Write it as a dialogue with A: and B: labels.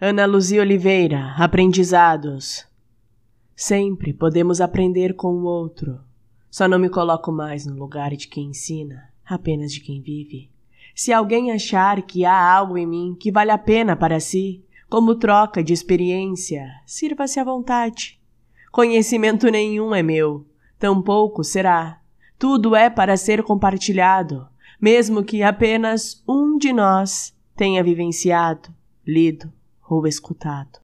A: Ana Luzia Oliveira, Aprendizados. Sempre podemos aprender com o outro. Só não me coloco mais no lugar de quem ensina, apenas de quem vive. Se alguém achar que há algo em mim que vale a pena para si, como troca de experiência, sirva-se à vontade. Conhecimento nenhum é meu, tampouco será. Tudo é para ser compartilhado, mesmo que apenas um de nós tenha vivenciado, lido ou escutado.